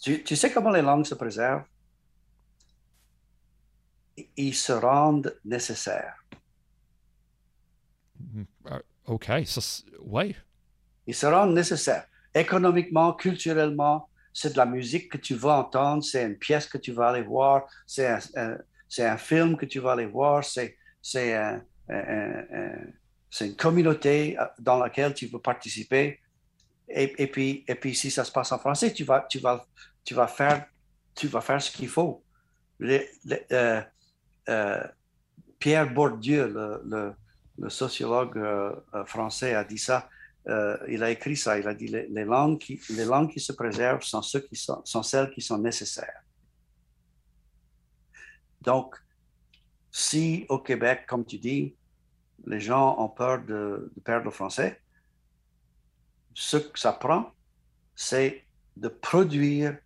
Tu, tu, sais comment les langues se préservent? Ils se rendent nécessaires. Mm, ah, OK, ça, ouais. Ils se rendent nécessaires. Économiquement, culturellement, c'est de la musique que tu vas entendre, c'est une pièce que tu vas aller voir, c'est un, un, film que tu vas aller voir, c'est un, une communauté dans laquelle tu veux participer. Et, puis, si ça se passe en français, tu vas, faire, ce qu'il faut. Euh, euh, Pierre Bourdieu, le, sociologue euh, français, a dit ça. il a écrit ça. Il a dit les, les, langues, qui, se préservent sont, sont celles qui sont nécessaires. Donc, si au Québec, comme tu dis, les gens ont peur de, perdre le français, ce que ça prend, c'est de produire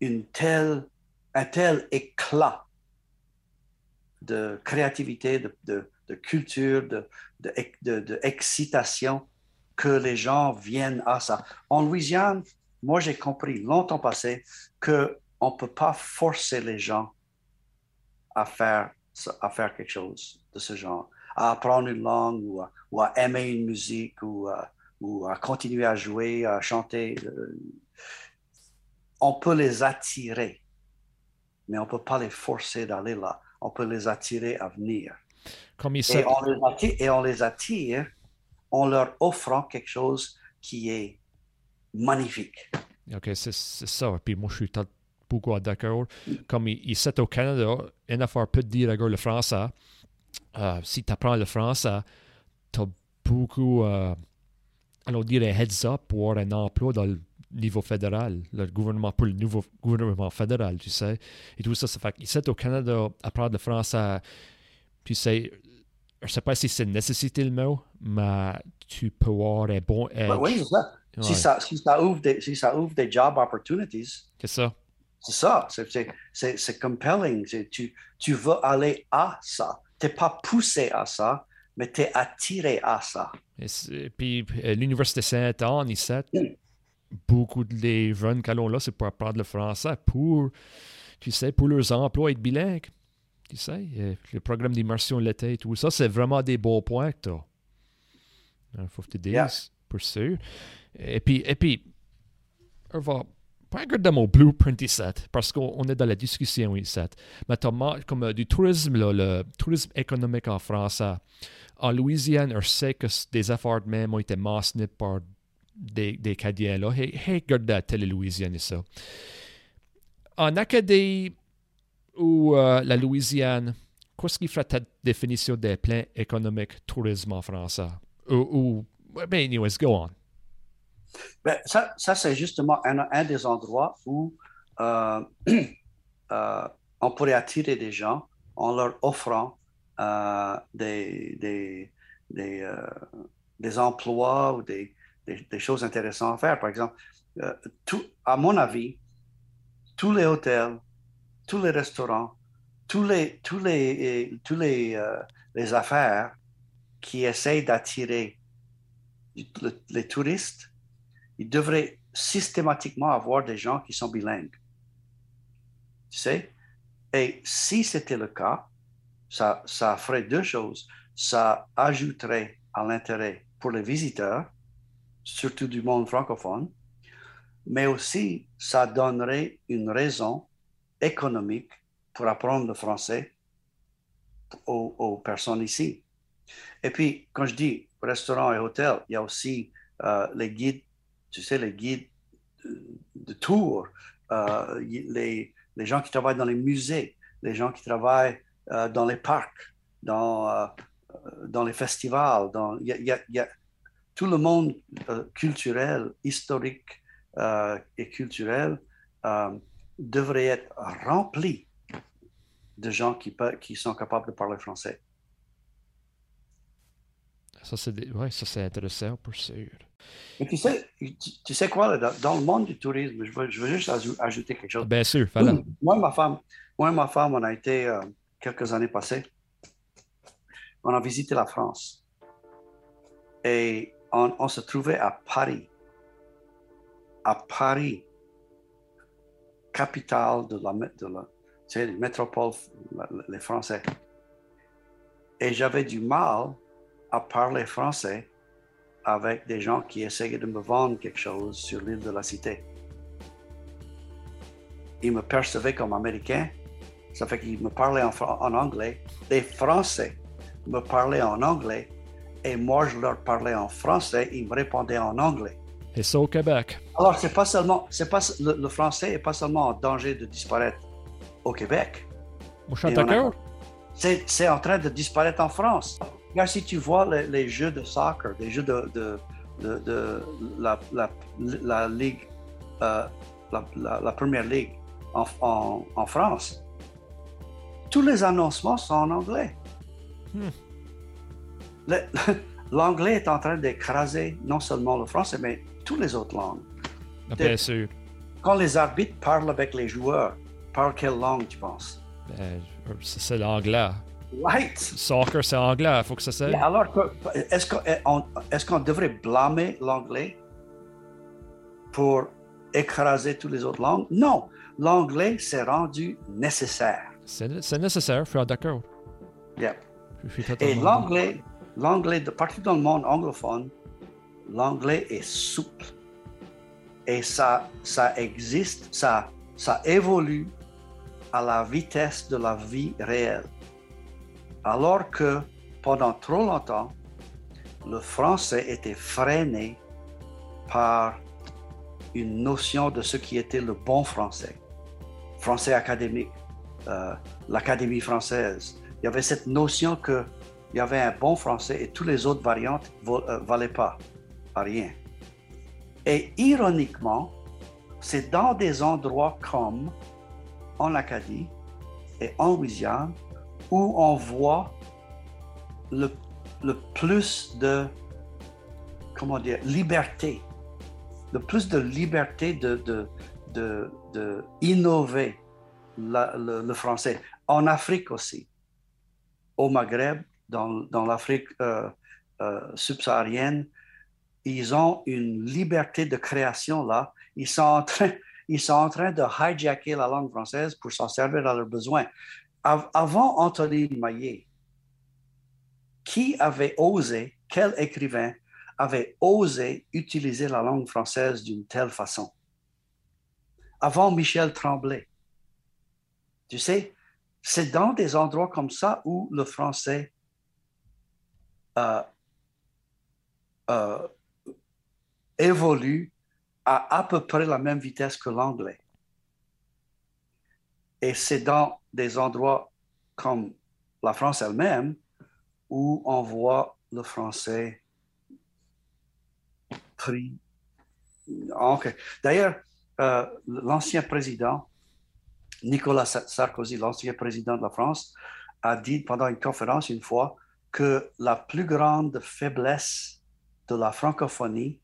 un tel éclat de créativité, de, de, de culture, de, d'excitation que les gens viennent à ça. En Louisiane, moi j'ai compris longtemps passé qu'on ne peut pas forcer les gens à faire, à faire quelque chose de ce genre, à apprendre une langue ou à, ou à aimer une musique ou à, ou à continuer à jouer, à chanter. Euh, on peut les attirer, mais on ne peut pas les forcer d'aller là. On peut les attirer à venir. Comme et, on les attire, et on les attire en leur offrant quelque chose qui est magnifique. OK, c'est ça. Puis moi, je suis beaucoup d'accord. Comme ici au Canada, une affaire peut dire le français. Euh, si tu apprends le français, tu as beaucoup. Euh, alors dire un heads up pour avoir un emploi dans le niveau fédéral, le gouvernement pour le nouveau gouvernement fédéral, tu sais. Et tout ça, ça fait qu'ici au Canada, apprendre le français, tu sais, je ne sais pas si c'est nécessité le mot, mais tu peux avoir un bon ben oui, c'est ça. Si, ça, si, ça ouvre des, si ça ouvre des job opportunities. C'est ça. C'est ça. C'est compelling. Tu, tu veux aller à ça. Tu n'es pas poussé à ça, mais tu es attiré à ça. Et puis, euh, l'Université Saint-Anne, ici, beaucoup de les jeunes qui là, c'est pour apprendre le français, pour, tu sais, pour leurs emplois être bilingues. Tu sais, euh, le programme d'immersion l'été et tout ça, c'est vraiment des beaux points que tu as. Il faut tu dises, pour sûr. Et puis, et puis, on va mon blueprint ici, parce qu'on est dans la discussion ici. Mais comme euh, du tourisme, là, le tourisme économique en français en Louisiane, on sait que des efforts de même ont été mentionnés par des, des Cadiens là. Hey, hey, regarde la télé Louisiane ça. En Acadie ou euh, la Louisiane, qu'est-ce qui ferait ta définition des plans économiques tourisme en français? Ou, ou ben, anyways, go on. Ben, ça, ça c'est justement un, un, des endroits où euh, euh, on pourrait attirer des gens en leur offrant euh, des, des, des, des, emplois ou des, choses intéressantes à faire. Par exemple, tout, à mon avis, tous les hôtels, tous les restaurants, tous les, tous les, tous les, les affaires qui essayent d'attirer les touristes, ils devraient systématiquement avoir des gens qui sont bilingues. Tu sais? Et si c'était le cas, ça, ça ferait deux choses. Ça ajouterait à l'intérêt pour les visiteurs, surtout du monde francophone, mais aussi ça donnerait une raison économique pour apprendre le français aux, personnes ici. Et puis, quand je dis restaurant et hôtel, il y a aussi euh, les guides, tu sais, les guides de, tour, euh, les, les, gens qui travaillent dans les musées, les gens qui travaillent euh, dans les parcs, dans, dans les festivals. Dans, il y a, tout le monde culturel, historique et culturel devrait être rempli de gens qui, qui sont capables de parler français. Ça, c'est ouais, ça, intéressant pour sûr. Mais tu sais, tu, sais quoi, dans, le monde du tourisme, je veux, je veux juste ajouter quelque chose. Bien sûr, voilà. Moi et ma femme, moi ma femme, on a été euh, quelques années passées, on a visité la France. Et on, se trouvait à Paris. À Paris, capitale de la, de la, c'est les métropoles, les Français. Et j'avais du mal à parler français avec des gens qui essayaient de me vendre quelque chose sur l'île de la Cité. Ils me percevaient comme américain, ça fait qu'ils me parlaient en, en, anglais. Les Français me parlaient en anglais et moi je leur parlais en français, ils me répondaient en anglais. Et ça au Québec. Alors c'est pas seulement, c'est pas le, le français est pas seulement en danger de disparaître au Québec. C'est en train de disparaître en France. Si tu vois les, jeux de soccer, les jeux de, de, la, la, ligue, euh, la, première ligue en, en, France, tous les annoncements sont en anglais. Hmm. L'anglais est en train d'écraser non seulement le français, mais toutes les autres langues. Bien sûr. Quand les arbitres parlent avec les joueurs, par quelle langue tu penses? Ben, c'est l'anglais. Right. Soccer, c'est anglais, il faut que ça soit. alors, est-ce qu'on est devrait blâmer l'anglais pour écraser toutes les autres langues? Non, l'anglais s'est rendu nécessaire. C'est nécessaire, je suis d'accord. Et l'anglais, l'anglais, de partout dans le monde anglophone, l'anglais est souple. Et ça, ça existe, ça, ça évolue à la vitesse de la vie réelle. Alors que pendant trop longtemps, le français était freiné par une notion de ce qui était le bon français, français académique, euh, l'Académie française. Il y avait cette notion qu'il y avait un bon français et toutes les autres variantes ne euh, valaient pas à rien. Et ironiquement, c'est dans des endroits comme en Acadie et en Louisiane où on voit le, plus de, comment dire, liberté, le plus de liberté de, de, de, innover le, français. En Afrique aussi, au Maghreb, dans, dans l'Afrique euh, euh, subsaharienne, ils ont une liberté de création là. Ils sont en train, ils sont en train de hijacker la langue française pour s'en servir à leurs besoins. Avant Anthony Maillet, qui avait osé, quel écrivain avait osé utiliser la langue française d'une telle façon? Avant Michel Tremblay. Tu sais, c'est dans des endroits comme ça où le français euh, euh, évolue à à peu près la même vitesse que l'anglais. Et c'est dans des endroits comme la France elle-même où on voit le français pris. D'ailleurs, euh, l'ancien président, Nicolas Sarkozy, l'ancien président de la France, a dit pendant une conférence une fois que la plus grande faiblesse de la francophonie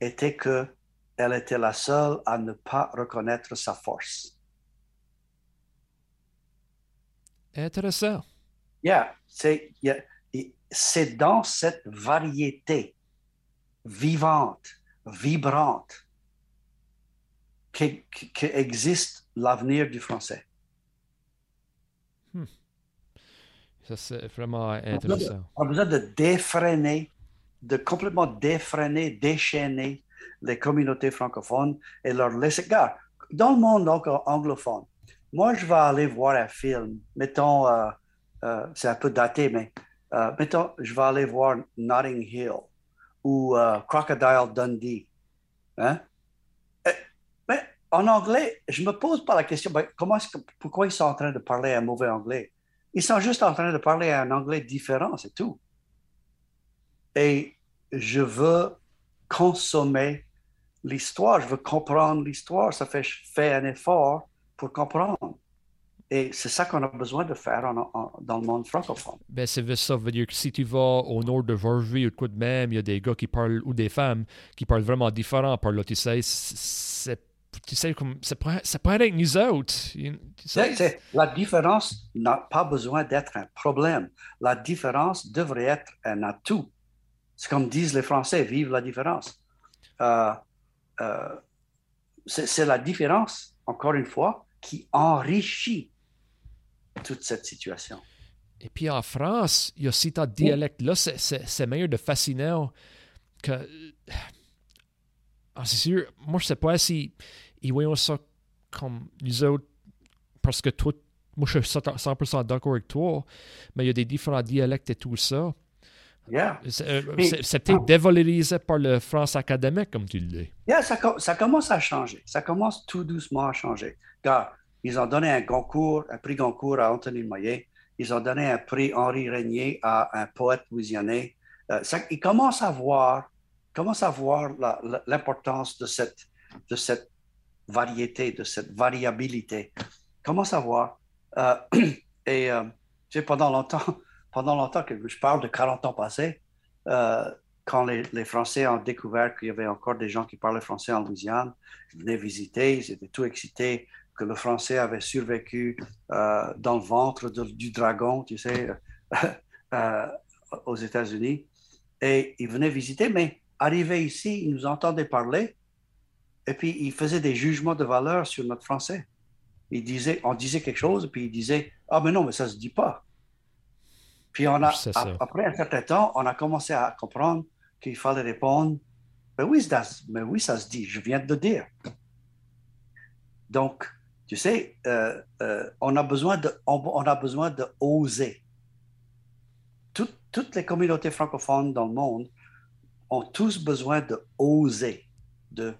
était que elle était la seule à ne pas reconnaître sa force. Intéressant. Yeah, c'est yeah, dans cette variété vivante, vibrante, que- que- qu'existe l'avenir du français. Ça, c'est vraiment intéressant. On a besoin de défreiner, de complètement défreiner, déchaîner les communautés francophones et leur laisser. Regarde, dans le monde anglophone, moi, je vais aller voir un film, mettons, euh, euh, c'est un peu daté, mais euh, mettons, je vais aller voir Notting Hill ou Crocodile Dundee. Hein? Mais en anglais, je me pose pas la question, ben, pourquoi ils sont en train de parler un mauvais anglais? Ils sont juste en train de parler un anglais différent, c'est tout. Et je veux consommer l'histoire, je veux comprendre l'histoire, ça fait, un effort pour comprendre. Et c'est ça qu'on a besoin de faire en- en- dans le monde francophone. Ben, c'est ça veut dire que si tu vas au nord de Vervie ou de quoi de même, il y a des gars qui parlent, ou des femmes, qui parlent vraiment différent par là, tu sais, c'est, tu sais, comme, c'est pas avec nous autres. Tu sais, la différence n'a pas besoin d'être un problème. La différence devrait être un atout. C'est comme disent les Français, vive la différence. Euh, euh, c'est la différence, encore une fois, qui enrichit toute cette situation. Et puis en France, il y a ces tas de dialectes-là, c'est- c'est c'est meilleur de fascinant que. Ah, c'est sûr, moi je sais pas si ils voient ça comme nous autres, parce que toi, moi je suis 100% d'accord avec toi, mais il y a des différents dialectes et tout ça. Yeah. C'est euh, Mais- c'est- peut-être dévalorisé par le France académique, comme tu le dis. Yeah, ça, co- ça commence à changer. Ça commence tout doucement à changer. Car ils ont donné un concours, un prix Goncourt à Anthony Moyer. Ils ont donné un prix Henri Régnier à un poète louisianais. Euh, ça- ils commencent à voir, commencent à voir l'importance de cette, de cette variété, de cette variabilité. Ils commencent à voir. Euh, et euh, pendant longtemps, pendant longtemps que je parle de 40 ans passés, euh, quand les, Français ont découvert qu'il y avait encore des gens qui parlaient français en Louisiane, ils venaient visiter, ils étaient tout excités que le français avait survécu euh, dans le ventre du dragon, tu sais, euh, aux États-Unis. Et ils venaient visiter, mais arrivés ici, ils nous entendaient parler et puis ils faisaient des jugements de valeur sur notre français. Ils disaient, on disait quelque chose, puis ils disaient Ah, mais non, mais ça se dit pas. Puis on a, après un certain temps, on a commencé à comprendre qu'il fallait répondre Mais oui, ça, mais oui, ça se dit, je viens de le dire. Donc, tu sais, euh, euh, on a besoin de, on, on a besoin de oser. Tout- toutes les communautés francophones dans le monde ont tous besoin de oser, de,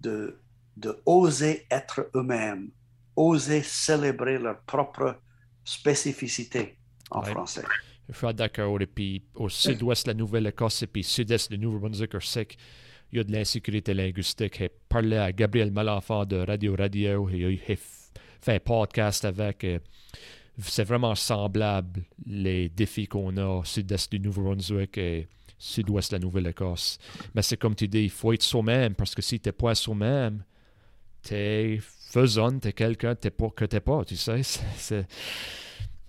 de, de oser être eux-mêmes, oser célébrer leur propre spécificité en Ouais. français. Je suis d'accord. Et puis au sud-ouest de la Nouvelle-Écosse et puis sud-est de Nouveau-Brunswick, qu'il y a de l'insécurité linguistique. J'ai parlé à Gabriel Malenfant de Radio Radio et il fait un podcast avec. euh, C'est vraiment semblable les défis qu'on a au sud-est du Nouveau-Brunswick et sud-ouest de la Nouvelle-Écosse. Mais c'est comme tu dis, il faut être soi-même parce que si tu n'es pas soi-même, t'es faisonne, t'es quelqu'un t'es pas, que t'es pas, tu sais. C'est-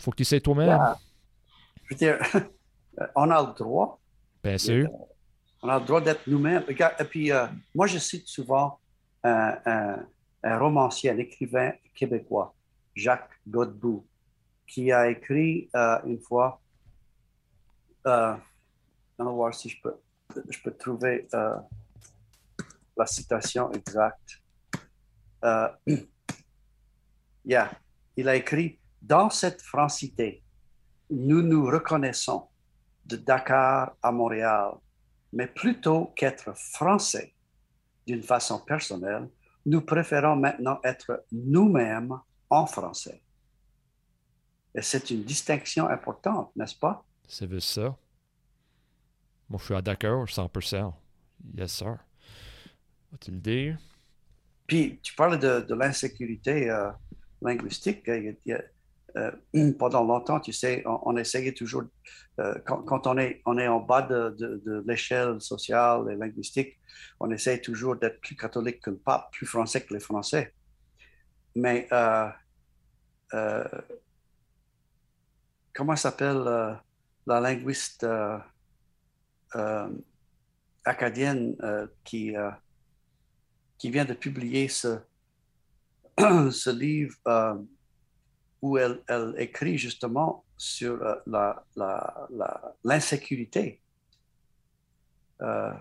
faut que tu sais toi-même, Yeah. Je veux dire, on a le droit bien sûr. On a le droit d'être nous-mêmes. Et puis, euh, moi, je cite souvent un, un- un romancier, un écrivain québécois, Jacques Godbout, qui a écrit euh, une fois, euh, on va voir si je peux, je peux trouver euh, la citation exacte. Euh, yeah. Il a écrit, dans cette francité, nous nous reconnaissons de Dakar à Montréal, mais plutôt qu'être français d'une façon personnelle, nous préférons maintenant être nous-mêmes en français. Et c'est une distinction importante, n'est-ce pas? C'est juste ça. Moi, je suis à d'accord, 100%. Yes, sir. Vas-tu le dire? Puis, tu parles de, de l'insécurité euh, linguistique. Il y a- euh, pendant longtemps, tu sais, on, on essayait toujours, euh, quand, on, est, on est en bas de, l'échelle sociale et linguistique, on essaye toujours d'être plus catholique que le pape, plus français que les Français. Mais euh, comment s'appelle la linguiste acadienne qui, qui vient de publier ce, ce livre où elle, elle, écrit justement sur l'insécurité. La, la, euh,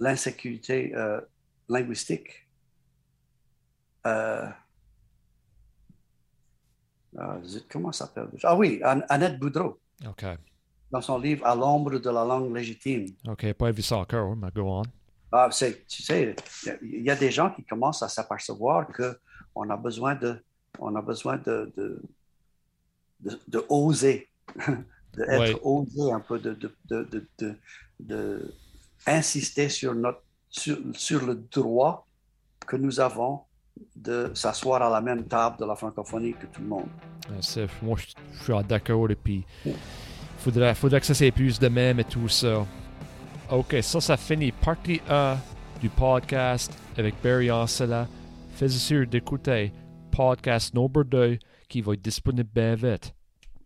l'insécurité euh, linguistique. Euh, euh, comment s'appelle Ah oui, Annette Boudreau. OK. Dans son livre À l'ombre de la langue légitime. OK, pas vu ça encore, mais go on. Ah, tu sais, il y a des gens qui commencent à s'apercevoir qu'on a besoin de, on a besoin de, de, de, de oser, d'être ouais. osé un peu, de, de, de, insister sur, notre, sur, sur le droit que nous avons de s'asseoir à la même table de la francophonie que tout le monde. Moi, je suis d'accord. Et puis, il faudrait, faudrait que ça s'épuise de même et tout ça. OK, ça, ça finit partie 1 du podcast avec Barry Ancela. Faites sûr d'écouter podcast number 2 qui va être disponible bien vite.